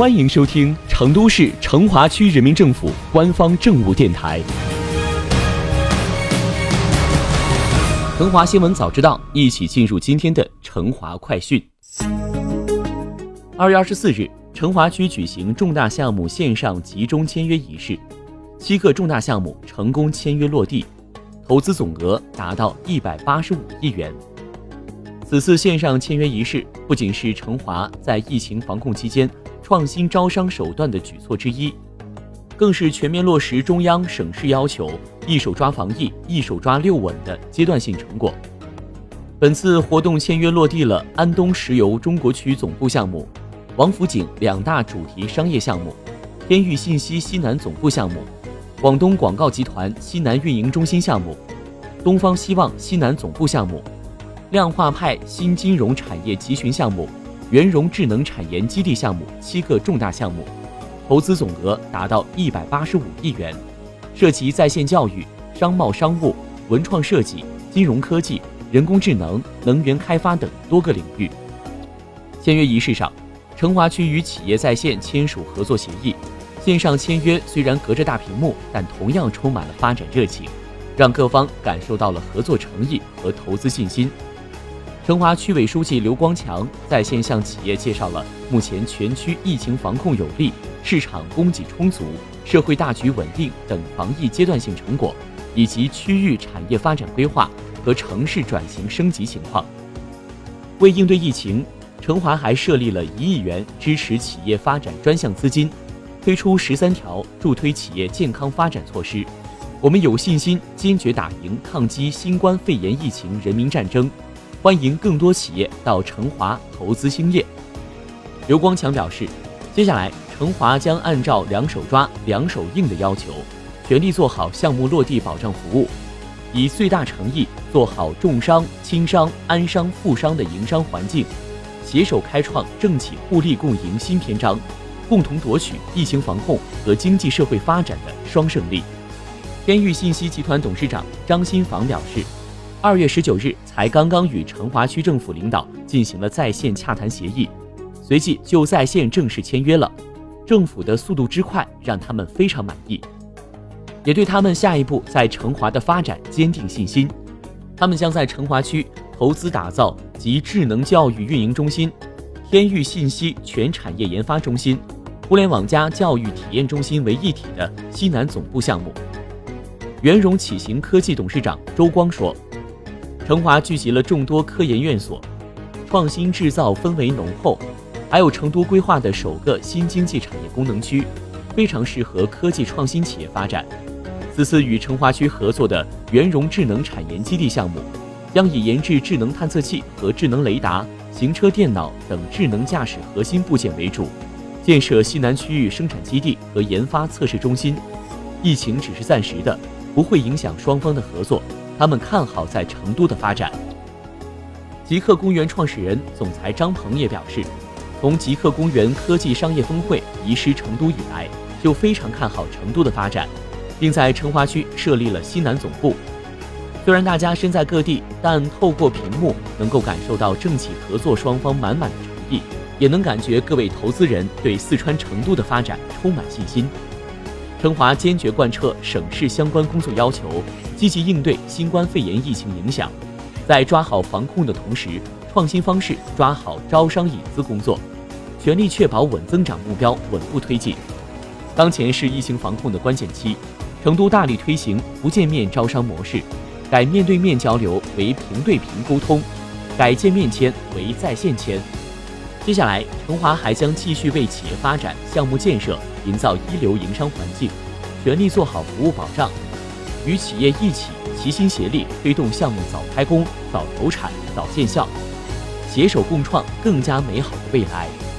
欢迎收听成都市成华区人民政府官方政务电台《成华新闻早知道》，一起进入今天的成华快讯。二月二十四日，成华区举行重大项目线上集中签约仪式，七个重大项目成功签约落地，投资总额达到一百八十五亿元。此次线上签约仪式不仅是成华在疫情防控期间创新招商手段的举措之一，更是全面落实中央省市要求，一手抓防疫、一手抓六稳的阶段性成果。本次活动签约落地了安东石油中国区总部项目、王府井两大主题商业项目、天域信息西南总部项目、广东广告集团西南运营中心项目、东方希望西南总部项目。量化派新金融产业集群项目、圆融智能产研基地项目七个重大项目，投资总额达到一百八十五亿元，涉及在线教育、商贸商务、文创设计、金融科技、人工智能、能源开发等多个领域。签约仪式上，成华区与企业在线签署合作协议，线上签约虽然隔着大屏幕，但同样充满了发展热情，让各方感受到了合作诚意和投资信心。成华区委书记刘光强在线向企业介绍了目前全区疫情防控有力、市场供给充足、社会大局稳定等防疫阶段性成果，以及区域产业发展规划和城市转型升级情况。为应对疫情，成华还设立了一亿元支持企业发展专项资金，推出十三条助推企业健康发展措施。我们有信心坚决打赢抗击新冠肺炎疫情人民战争。欢迎更多企业到成华投资兴业。刘光强表示，接下来成华将按照“两手抓、两手硬”的要求，全力做好项目落地保障服务，以最大诚意做好重商、轻商、安商、富商的营商环境，携手开创政企互利共赢新篇章，共同夺取疫情防控和经济社会发展的双胜利。天域信息集团董事长张新房表示。二月十九日才刚刚与成华区政府领导进行了在线洽谈协议，随即就在线正式签约了。政府的速度之快让他们非常满意，也对他们下一步在成华的发展坚定信心。他们将在成华区投资打造集智能教育运营中心、天域信息全产业研发中心、互联网加教育体验中心为一体的西南总部项目。圆融启行科技董事长周光说。成华聚集了众多科研院所，创新制造氛围浓厚，还有成都规划的首个新经济产业功能区，非常适合科技创新企业发展。此次与成华区合作的圆融智能产研基地项目，将以研制智能探测器和智能雷达、行车电脑等智能驾驶核心部件为主，建设西南区域生产基地和研发测试中心。疫情只是暂时的，不会影响双方的合作。他们看好在成都的发展。极客公园创始人、总裁张鹏也表示，从极客公园科技商业峰会移师成都以来，就非常看好成都的发展，并在成华区设立了西南总部。虽然大家身在各地，但透过屏幕能够感受到政企合作双方满满的诚意，也能感觉各位投资人对四川成都的发展充满信心。成华坚决贯彻省市相关工作要求，积极应对新冠肺炎疫情影响，在抓好防控的同时，创新方式抓好招商引资工作，全力确保稳增长目标稳步推进。当前是疫情防控的关键期，成都大力推行不见面招商模式，改面对面交流为平对平沟通，改见面签为在线签。接下来，成华还将继续为企业发展、项目建设营造一流营商环境，全力做好服务保障，与企业一起齐心协力推动项目早开工、早投产、早见效，携手共创更加美好的未来。